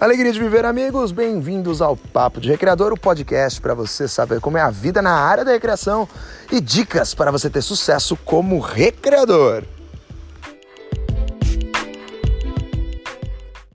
Alegria de viver, amigos. Bem-vindos ao Papo de Recreador, o podcast para você saber como é a vida na área da recreação e dicas para você ter sucesso como recreador.